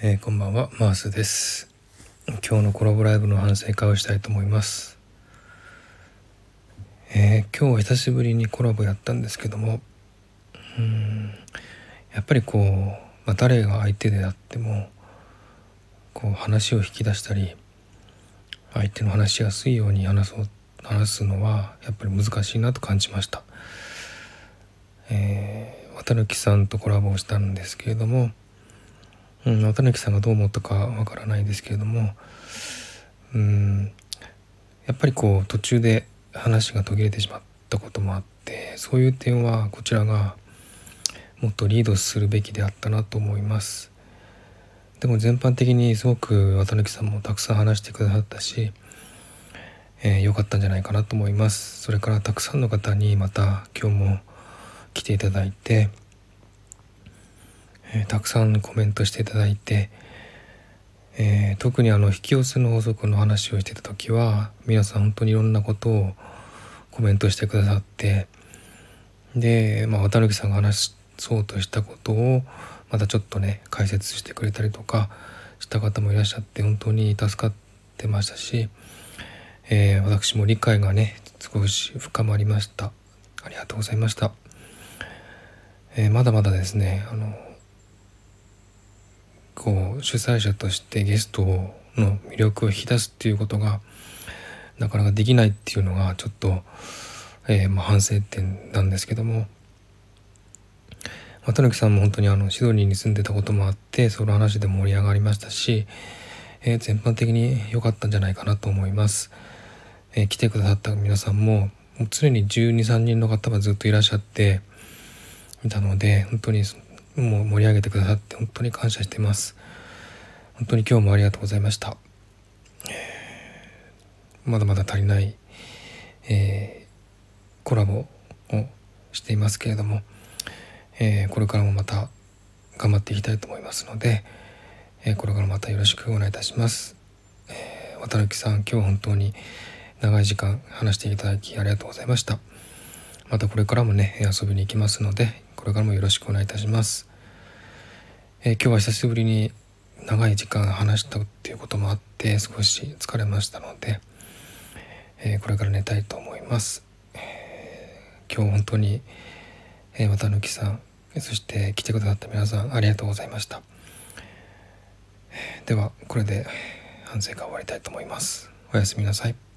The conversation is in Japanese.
えー、こんばんはマースです。今日のコラボライブの反省会をしたいと思います、えー、今日は久しぶりにコラボやったんですけどもうんやっぱりこう、まあ、誰が相手であってもこう話を引き出したり相手の話しやすいように話そう話すのはやっぱり難しいなと感じました、えー、綿貫さんとコラボをしたんですけれどもうん、綿貫さんがどう思ったかわからないですけれどもうんやっぱりこう途中で話が途切れてしまったこともあってそういう点はこちらがもっとリードするべきであったなと思います。でも全般的にすごく綿貫さんもたくさん話してくださったし良、えー、かったんじゃないかなと思います。それからたくさんの方にまた今日も来ていただいてえー、たくさんコメントしていただいて、えー、特にあの引き寄せの法則の話をしてた時は皆さん本当にいろんなことをコメントしてくださってで、まあ、渡辺さんが話そうとしたことをまたちょっとね解説してくれたりとかした方もいらっしゃって本当に助かってましたし、えー、私も理解がね少し深まりました。ありがとうございました、えー、まだまだですねあのこう主催者としてゲストの魅力を引き出すっていうことがなかなかできないっていうのがちょっと、えー、まあ、反省点なんですけども渡辺さんも本当にあのシドニーに住んでたこともあってその話で盛り上がりましたし、えー、全般的に良かったんじゃないかなと思います。えー、来てくださった皆さんももう常に12、3人の方がずっといらっしゃっていたので本当にもう盛り上げてくださって本当に感謝してます。本当に今日もありがとうございました、まだまだ足りない、えー、コラボをしていますけれども、えー、これからもまた頑張っていきたいと思いますので、えー、これからまたよろしくお願いいたします、えー、渡辺さん今日本当に長い時間話していただきありがとうございました。またこれからもね遊びに行きますのでれからもよろしくお願いいたします。えー、今日は久しぶりに長い時間話したっていうこともあって少し疲れましたので、えー、これから寝たいと思います。えー、今日本当に、えー、綿貫さんそして来てくださった皆さんありがとうございました。ではこれで反省会終わりたいと思います。おやすみなさい。